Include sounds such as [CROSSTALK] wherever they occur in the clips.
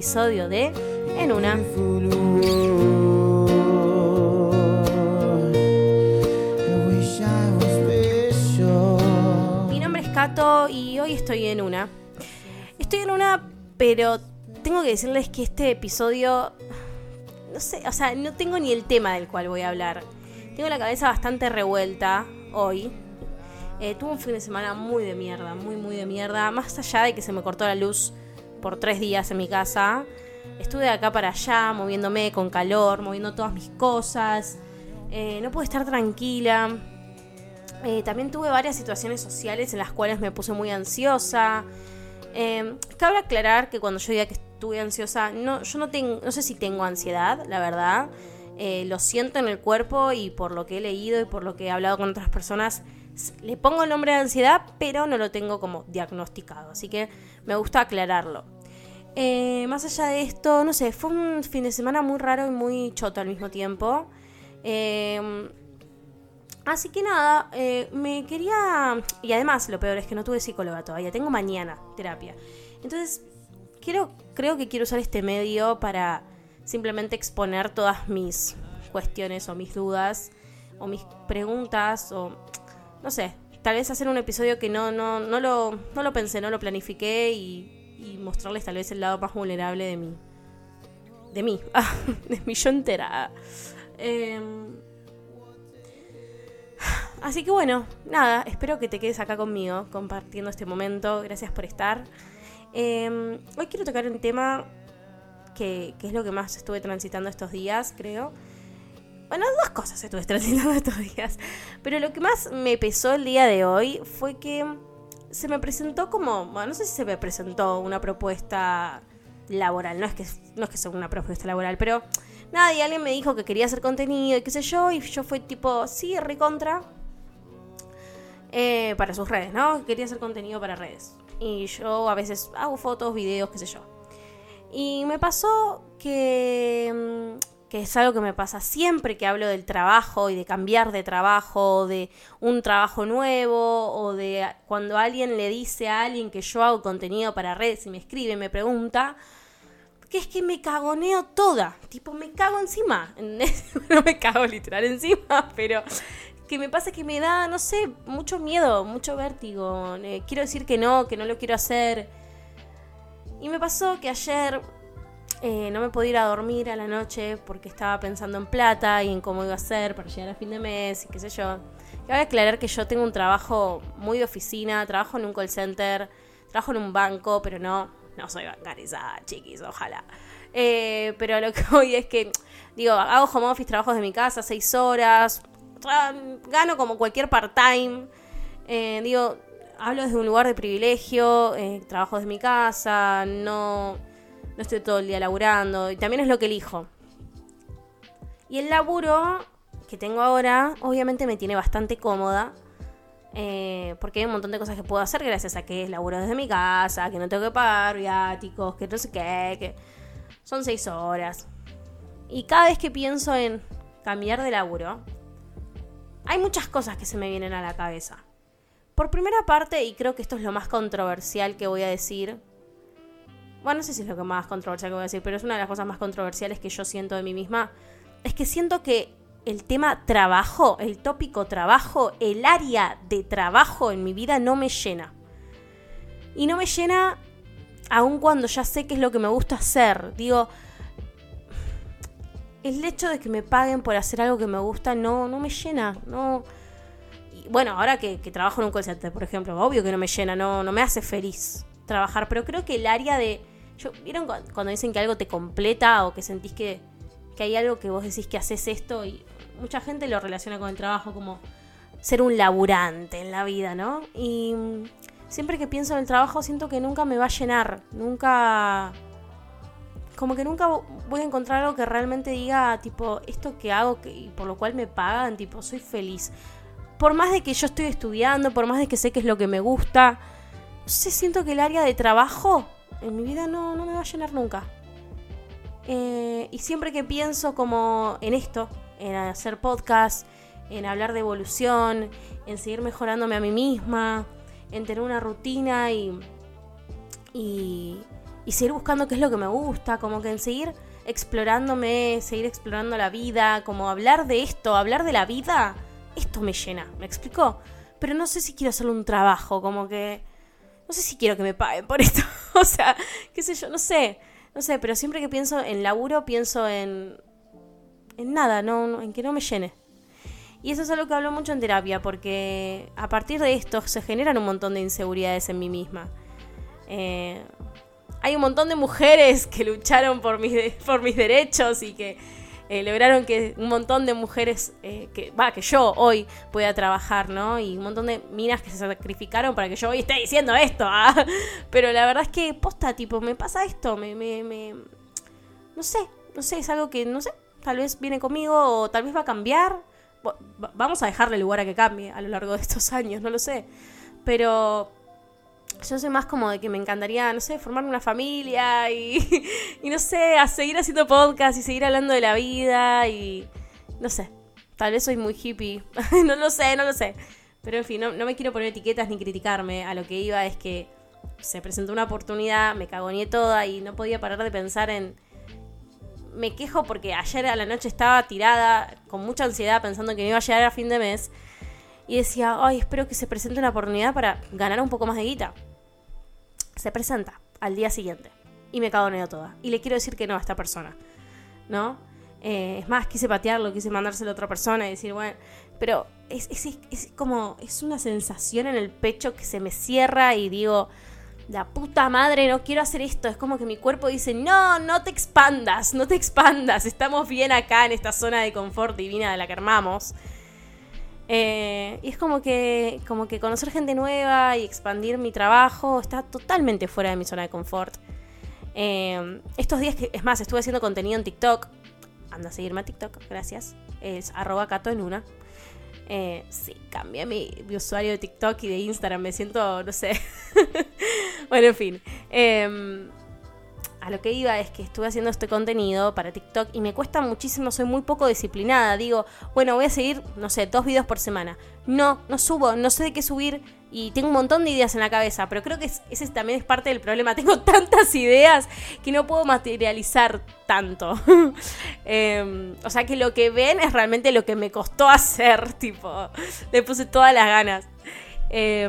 episodio de En una. Mi nombre es Kato y hoy estoy en una. Estoy en una, pero tengo que decirles que este episodio, no sé, o sea, no tengo ni el tema del cual voy a hablar. Tengo la cabeza bastante revuelta hoy. Eh, tuve un fin de semana muy de mierda, muy, muy de mierda. Más allá de que se me cortó la luz por tres días en mi casa. Estuve de acá para allá, moviéndome con calor, moviendo todas mis cosas. Eh, no pude estar tranquila. Eh, también tuve varias situaciones sociales en las cuales me puse muy ansiosa. Eh, cabe aclarar que cuando yo diga que estuve ansiosa, no, yo no, no sé si tengo ansiedad, la verdad. Eh, lo siento en el cuerpo y por lo que he leído y por lo que he hablado con otras personas, le pongo el nombre de ansiedad, pero no lo tengo como diagnosticado. Así que me gusta aclararlo. Eh, más allá de esto, no sé, fue un fin de semana muy raro y muy choto al mismo tiempo. Eh, Así que nada, eh, me quería... Y además, lo peor es que no tuve psicóloga todavía, tengo mañana terapia. Entonces, quiero, creo que quiero usar este medio para simplemente exponer todas mis cuestiones o mis dudas o mis preguntas o... No sé, tal vez hacer un episodio que no, no, no, lo, no lo pensé, no lo planifiqué y, mostrarles tal vez el lado más vulnerable de mí. De mí, [LAUGHS] de mi yo entera. Em, Así que bueno, nada, espero que te quedes acá conmigo compartiendo este momento. Gracias por estar. Eh, hoy quiero tocar un tema que, que es lo que más estuve transitando estos días, creo. Bueno, dos cosas estuve transitando estos días. Pero lo que más me pesó el día de hoy fue que se me presentó como, bueno, no sé si se me presentó una propuesta laboral, no es que no es que sea una propuesta laboral, pero nada, y alguien me dijo que quería hacer contenido y qué sé yo, y yo fue tipo, sí, recontra, eh, para sus redes, ¿no? Quería hacer contenido para redes. Y yo a veces hago fotos, videos, qué sé yo. Y me pasó que, mm, que es algo que me pasa siempre que hablo del trabajo y de cambiar de trabajo, o de un trabajo nuevo, o de cuando alguien le dice a alguien que yo hago contenido para redes y me escribe, me pregunta, que es que me cagoneo toda, tipo me cago encima, [LAUGHS] no me cago literal encima, pero que me pasa que me da, no sé, mucho miedo, mucho vértigo, eh, quiero decir que no, que no lo quiero hacer. Y me pasó que ayer eh, no me podía ir a dormir a la noche porque estaba pensando en plata y en cómo iba a ser para llegar a fin de mes y qué sé yo. A aclarar que yo tengo un trabajo muy de oficina, trabajo en un call center, trabajo en un banco, pero no, no soy bancarizada, chiquis, ojalá. Eh, pero lo que [LAUGHS] voy es que, digo, hago home office, trabajos de mi casa, seis horas, gano como cualquier part-time. Eh, digo, hablo desde un lugar de privilegio, trabajo desde mi casa, no, no estoy todo el día laburando, y también es lo que elijo. Y el laburo que tengo ahora, obviamente me tiene bastante cómoda. eh, porque hay un montón de cosas que puedo hacer gracias a que es laburo desde mi casa, que no tengo que pagar viáticos, que no sé qué, que son seis horas. Y cada vez que pienso en cambiar de laburo, hay muchas cosas que se me vienen a la cabeza. Por primera parte, y creo que esto es lo más controversial que voy a decir, bueno, no sé si es lo que más controversial que voy a decir, pero es una de las cosas más controversiales que yo siento de mí misma, es que siento que el tema trabajo, el tópico trabajo, el área de trabajo en mi vida no me llena. Y no me llena aun cuando ya sé qué es lo que me gusta hacer. Digo, el hecho de que me paguen por hacer algo que me gusta no, no me llena. No. Bueno, ahora que, trabajo en un call por ejemplo, obvio que no me llena, no, no me hace feliz trabajar. Pero creo que el área de. ¿Vieron cu- cuando dicen que algo te completa o que sentís que, que hay algo que vos decís que haces esto? Y mucha gente lo relaciona con el trabajo como ser un laburante en la vida, ¿no? Y mm, siempre que pienso en el trabajo siento que nunca me va a llenar, nunca como que nunca voy a encontrar algo que realmente diga, tipo, esto que hago y por lo cual me pagan, tipo, soy feliz. Por más de que yo estoy estudiando, por más de que sé que es lo que me gusta, no siento que el área de trabajo en mi vida no, no me va a llenar nunca. Eh, y siempre que pienso como en esto, en hacer podcast, en hablar de evolución, en seguir mejorándome a mí misma, en tener una rutina y, y, y seguir buscando qué es lo que me gusta, como que en seguir explorándome, seguir explorando la vida, como hablar de esto, hablar de la vida, esto me llena, ¿me explicó? Pero no sé si quiero hacerlo un trabajo, como que... No sé si quiero que me paguen por esto, [LAUGHS] o sea, qué sé yo, no sé, no sé, pero siempre que pienso en laburo, pienso en... En nada, no, en que no me llene. Y eso es algo que hablo mucho en terapia, porque a partir de esto se generan un montón de inseguridades en mí misma. Eh, hay un montón de mujeres que lucharon por mis, por mis derechos y que eh, lograron que un montón de mujeres, eh, que va, que yo hoy pueda trabajar, ¿no? Y un montón de minas que se sacrificaron para que yo hoy esté diciendo esto. [LAUGHS] ¿ah? Pero la verdad es que, posta, tipo, me pasa esto, me, me, me... No sé, no sé, es algo que, no sé, tal vez viene conmigo o tal vez va a cambiar. Vamos a dejarle lugar a que cambie a lo largo de estos [LAUGHS] años, no lo sé. Pero yo soy más como de que me encantaría, no sé, formar una familia y, [LAUGHS] y no sé, a seguir haciendo podcast y seguir hablando de la vida y no sé, tal vez soy muy hippie, [LAUGHS] no lo sé, no lo sé. Pero en fin, no, no me quiero poner etiquetas ni criticarme, a lo que iba es que se presentó una oportunidad, me cagoneé toda y no podía parar de pensar en... Me quejo porque ayer a la noche estaba tirada con mucha ansiedad pensando que no iba a llegar a fin de mes y decía, ay, espero que se presente una oportunidad para ganar un poco más de guita. Se presenta al día siguiente y me cagoneo toda. Y le quiero decir que no a esta persona, ¿no? Eh, es más, quise patearlo, quise mandárselo a otra persona y decir, bueno, pero es, es, es como, es una sensación en el pecho que se me cierra y digo, la puta madre, no quiero hacer esto. Es como que mi cuerpo dice, no, no te expandas, no te expandas. Estamos bien acá en esta zona de confort divina de la que armamos. Eh, y es como que, como que conocer gente nueva y expandir mi trabajo está totalmente fuera de mi zona de confort. Eh, estos días, es más, estuve haciendo contenido en TikTok. Anda a seguirme a TikTok, gracias. Es arroba cato en una. Eh, sí, cambié mi, mi usuario de TikTok y de Instagram. Me siento, no sé. [LAUGHS] bueno, en fin. A lo que iba es que estuve haciendo este contenido para TikTok y me cuesta muchísimo, soy muy poco disciplinada. Digo, bueno, voy a seguir, no sé, dos videos por semana. No, no subo, no sé de qué subir y tengo un montón de ideas en la cabeza, pero creo que es- ese también es parte del problema. [LAUGHS] Tengo tantas ideas que no puedo materializar tanto. [LAUGHS] Eh, o sea que lo que ven es realmente lo que me costó [LAUGHS] hacer, tipo, le puse todas las ganas. Eh,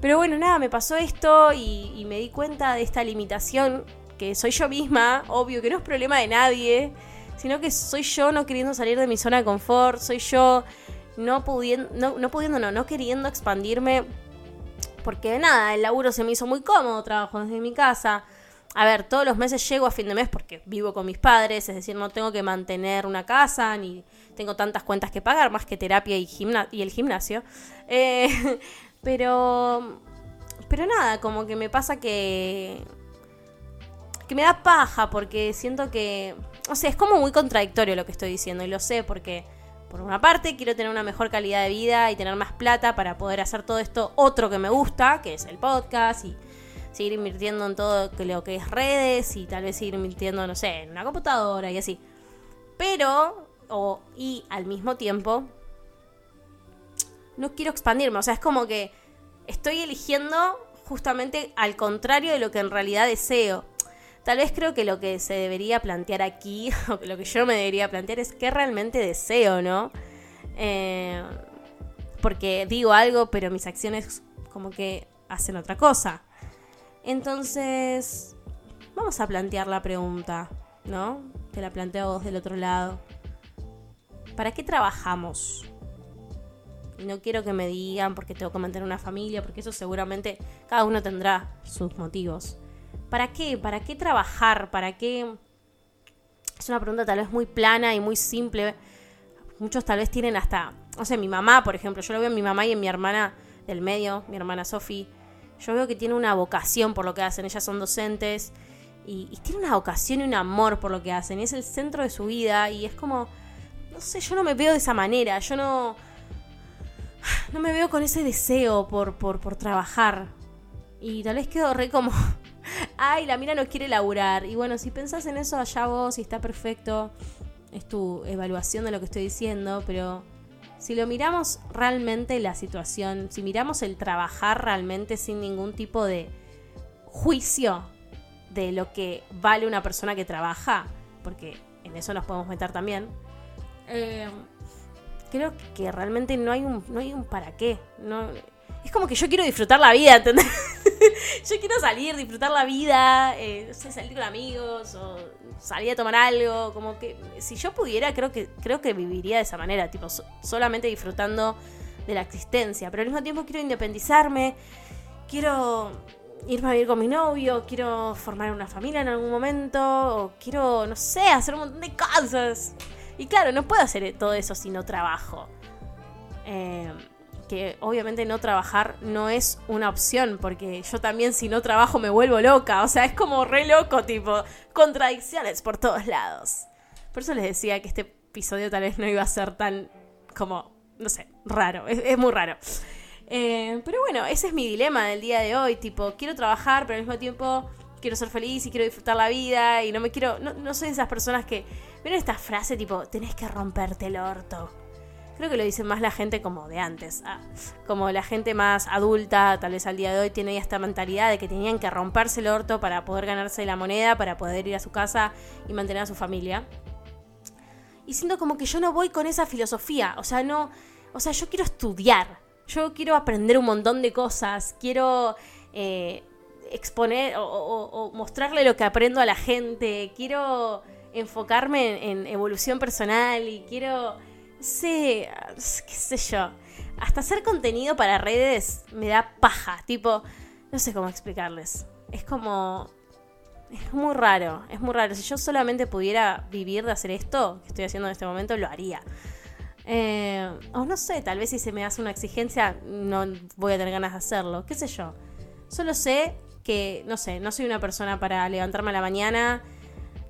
pero bueno, nada, me pasó esto y, me di cuenta de esta limitación que soy yo misma, obvio que no es problema de nadie, sino que soy yo no queriendo salir de mi zona de confort, soy yo no pudiendo, no, no pudiendo, no, no queriendo expandirme, porque nada, el laburo se me hizo muy cómodo, trabajo desde mi casa. A ver, todos los meses llego a fin de mes porque vivo con mis padres, es decir, no tengo que mantener una casa, ni tengo tantas cuentas que pagar, más que terapia y, y el gimnasio. Eh, [LAUGHS] pero, pero nada, como que me pasa que, que me da paja porque siento que, o sea, es como muy contradictorio lo que estoy diciendo y lo sé porque por una parte quiero tener una mejor calidad de vida y tener más plata para poder hacer todo esto otro que me gusta, que es el podcast y seguir invirtiendo en todo lo que es redes y tal vez seguir invirtiendo, no sé, en una computadora y así. Pero, o, y al mismo tiempo, no quiero expandirme. O sea, es como que estoy eligiendo justamente al contrario de lo que en realidad deseo. Tal vez creo que lo que se debería plantear aquí, [LAUGHS] o lo que yo me debería plantear es qué realmente deseo, ¿no? Eh, porque digo algo, pero mis acciones como que hacen otra cosa. Entonces, vamos a plantear la pregunta, ¿no? Te la planteo vos del otro lado. ¿Para qué trabajamos? Y no quiero que me digan porque tengo que mantener una familia, porque eso seguramente cada uno tendrá sus motivos. ¿Para qué? ¿Para qué trabajar? ¿Para qué? Es una pregunta tal vez muy plana y muy simple. Muchos tal vez tienen hasta, no sé, mi mamá, por ejemplo, yo lo veo en mi mamá y en mi hermana del medio, mi hermana Sofi. Yo veo que tiene una vocación por lo que hacen, ellas son docentes y, y tiene una vocación y un amor por lo que hacen, y es el centro de su vida y es como, no sé, yo no me veo de esa manera, yo no, no me veo con ese deseo por, por, por trabajar. Y tal vez quedo re como [LAUGHS] ay, la mina no quiere laburar. Y bueno, si pensás en eso, allá vos, y está perfecto, es tu evaluación de lo que estoy diciendo, pero si lo miramos realmente la situación, si miramos el trabajar realmente sin ningún tipo de juicio de lo que vale una persona que trabaja, porque en eso nos podemos meter también, eh, creo que realmente no hay un, no hay un para qué. No, es como que yo quiero disfrutar la vida, ¿entendés? [LAUGHS] yo quiero salir, disfrutar la vida, eh, no sé, salir con amigos o salir a tomar algo, como que si yo pudiera creo que creo que viviría de esa manera, tipo so- solamente disfrutando de la existencia, pero al mismo tiempo quiero independizarme, quiero irme a vivir con mi novio, quiero formar una familia en algún momento, o quiero, no sé, hacer un montón de cosas. Y claro, no puedo hacer todo eso si no trabajo. Eh, que obviamente no trabajar no es una opción, porque yo también si no trabajo me vuelvo loca, o sea, es como re loco, tipo, contradicciones por todos lados. Por eso les decía que este episodio tal vez no iba a ser tan como, no sé, raro, es, muy raro. Eh, pero bueno, ese es mi dilema del día de hoy, tipo, quiero trabajar, pero al mismo tiempo quiero ser feliz y quiero disfrutar la vida y no me quiero, no, no soy de esas personas que, ¿vieron esta frase tipo, tenés que romperte el orto? Creo que lo dice más la gente como de antes. ah, como la gente más adulta, tal vez al día de hoy, tiene ya esta mentalidad de que tenían que romperse el orto para poder ganarse la moneda, para poder ir a su casa y mantener a su familia. Y siento como que yo no voy con esa filosofía. O sea, no. O sea, yo quiero estudiar. Yo quiero aprender un montón de cosas. Quiero eh, exponer o, mostrarle lo que aprendo a la gente. Quiero enfocarme en, evolución personal y quiero sé, qué sé yo. Hasta hacer contenido para redes me da paja. Tipo, no sé cómo explicarles. Es como. Es muy raro, es muy raro. Si yo solamente pudiera vivir de hacer esto que estoy haciendo en este momento, lo haría. Eh, o no sé, tal vez si se me hace una exigencia, no voy a tener ganas de hacerlo. ¿Qué sé yo? Solo sé que, no sé, no soy una persona para levantarme a la mañana,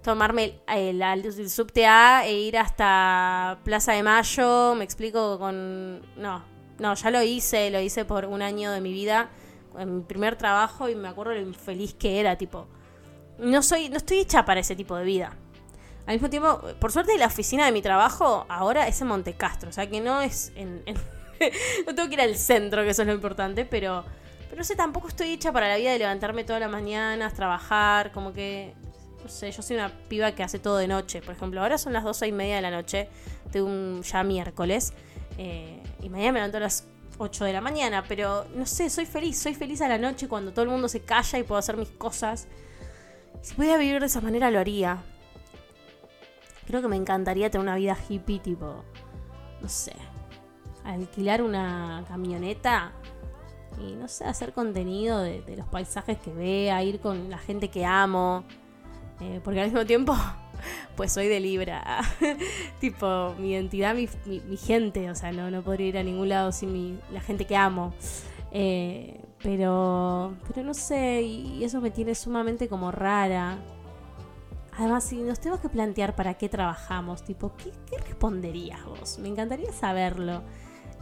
tomarme el, el, el subte A e ir hasta Plaza de Mayo, me explico con... No, no, ya lo hice, lo hice por un año de mi vida, en mi primer trabajo y me acuerdo lo infeliz que era, tipo... No soy, no estoy hecha para ese tipo de vida. Al mismo tiempo, por suerte la oficina de mi trabajo ahora es en Montecastro, o sea que no es en- [LAUGHS] no tengo que ir al centro, que eso es lo importante, pero... Pero no sé, tampoco estoy hecha para la vida de levantarme todas las mañanas, trabajar, como que no sé, yo soy una piba que hace todo de noche. Por ejemplo, ahora son las doce y media de la noche de un ya miércoles. eh, y mañana me levanto a las 8 de la mañana. Pero no sé, soy feliz. Soy feliz a la noche cuando todo el mundo se calla y puedo hacer mis cosas. Si pudiera vivir de esa manera, lo haría. Creo que me encantaría tener una vida hippie, tipo. No sé. Alquilar una camioneta y no sé, hacer contenido de, los paisajes que vea, ir con la gente que amo. Eh, porque al mismo tiempo, [LAUGHS] pues soy de Libra. [LAUGHS] tipo, mi identidad, mi, mi- mi gente. O sea, no, no podría ir a ningún lado sin mi, la gente que amo. Eh, pero, pero no sé, y eso me tiene sumamente como rara. Además, si nos tenemos que plantear para qué trabajamos, tipo, ¿qué, qué responderías vos? Me encantaría saberlo.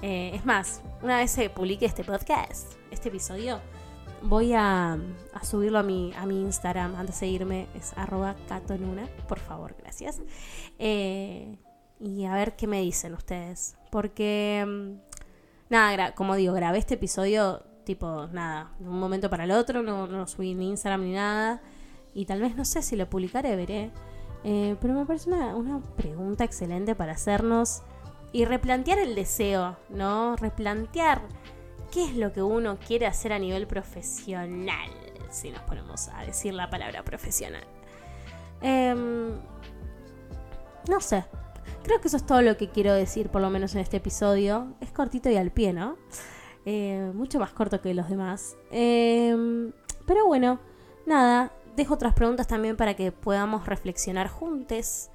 Eh, es más, una vez se publique este podcast, este episodio, voy a, subirlo a mi, a mi Instagram antes de irme. Es arroba catonuna, por favor, gracias. Eh, y a ver qué me dicen ustedes. Porque, mm, nada, como digo, grabé este episodio tipo, nada, de un momento para el otro, no, no subí ni Instagram ni nada. Y tal vez no sé si lo publicaré, veré. Eh, pero me parece una, una pregunta excelente para hacernos y replantear el deseo, ¿no? Replantear qué es lo que uno quiere hacer a nivel profesional, si nos ponemos a decir la palabra profesional. Em, no sé, creo que eso es todo lo que quiero decir, por lo menos en este episodio. Es cortito y al pie, ¿no? Eh, mucho más corto que los demás. Em, pero bueno, nada, dejo otras preguntas también para que podamos reflexionar juntos,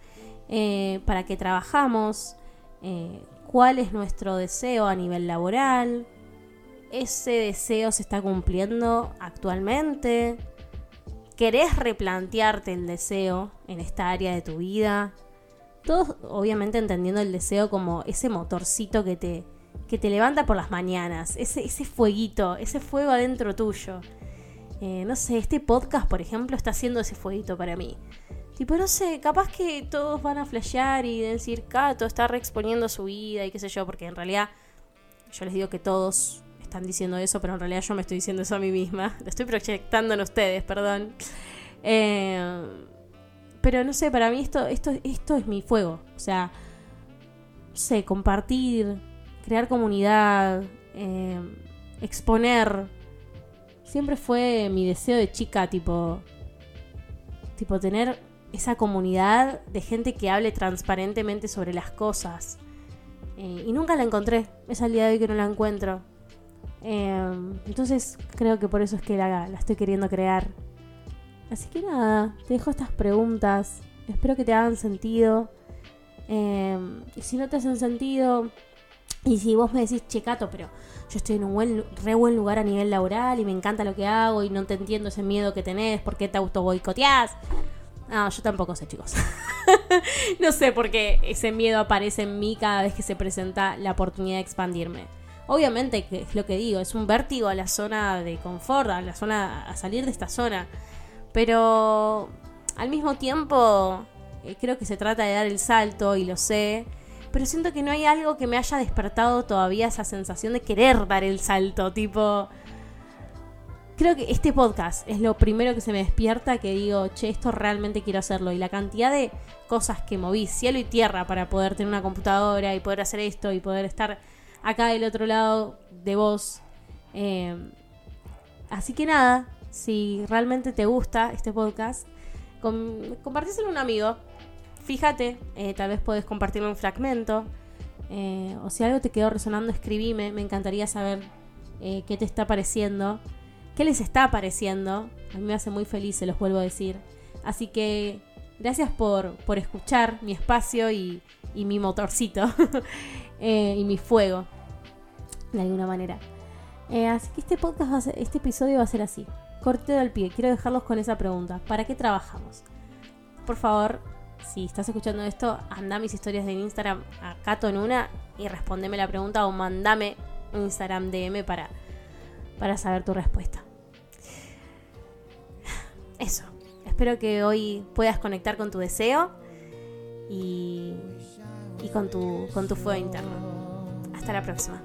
eh, para que trabajamos, eh, cuál es nuestro deseo a nivel laboral, ese deseo se está cumpliendo actualmente, querés replantearte el deseo en esta área de tu vida, todos obviamente entendiendo el deseo como ese motorcito que te, que te levanta por las mañanas, ese, ese fueguito, ese fuego adentro tuyo. Eh, no sé, este podcast, por ejemplo, está haciendo ese fueguito para mí. Tipo, no sé, capaz que todos van a flashear y decir, Cato está reexponiendo su vida y qué sé yo, porque en realidad yo les digo que todos están diciendo eso, pero en realidad yo me estoy diciendo eso a mí misma. Lo [LAUGHS] estoy proyectando en ustedes, perdón. Eh, pero no sé, para mí esto, esto, esto es mi fuego. O sea, no sé, compartir, crear comunidad, eh, exponer. Siempre fue mi deseo de chica, tipo. Tipo, tener esa comunidad de gente que hable transparentemente sobre las cosas. Eh, y nunca la encontré. Es al día de hoy que no la encuentro. Eh, entonces creo que por eso es que la, la estoy queriendo crear. Así que nada, te dejo estas preguntas. Espero que te hagan sentido. Eh, y si no te hacen sentido, y si vos me decís, checato, pero yo estoy en un buen, re buen lugar a nivel laboral y me encanta lo que hago y no te entiendo ese miedo que tenés, ¿por qué te auto boicoteás? No, yo tampoco sé, chicos. [LAUGHS] no sé por qué ese miedo aparece en mí cada vez que se presenta la oportunidad de expandirme. Obviamente, que es lo que digo, es un vértigo a la zona de confort, a la zona, a salir de esta zona. Pero al mismo tiempo, eh, creo que se trata de dar el salto y lo sé. Pero siento que no hay algo que me haya despertado todavía esa sensación de querer dar el salto. Tipo, creo que este podcast es lo primero que se me despierta que digo, che, esto realmente quiero hacerlo. Y la cantidad de cosas que moví, cielo y tierra, para poder tener una computadora y poder hacer esto y poder estar acá del otro lado de vos. Eh, así que nada, si realmente te gusta este podcast, com compartíselo a un amigo. Fíjate, eh, tal vez puedes compartirlo un fragmento. Eh, o si algo te quedó resonando, escribime. Me encantaría saber qué te está pareciendo. ¿Qué les está pareciendo? A mí me hace muy feliz, se los vuelvo a decir. Así que gracias por, por escuchar mi espacio y, y mi motorcito. [LAUGHS] y mi fuego. De alguna manera. así que este podcast, va a ser, este episodio va a ser así corteo al pie, quiero dejarlos con esa pregunta. ¿Para qué trabajamos? Por favor, si estás escuchando esto, anda mis historias de Instagram a Cato en una y respondeme la pregunta o mandame un Instagram DM para, para saber tu respuesta. Eso. Espero que hoy puedas conectar con tu deseo y, y con, tu, con tu fuego interno. Hasta la próxima.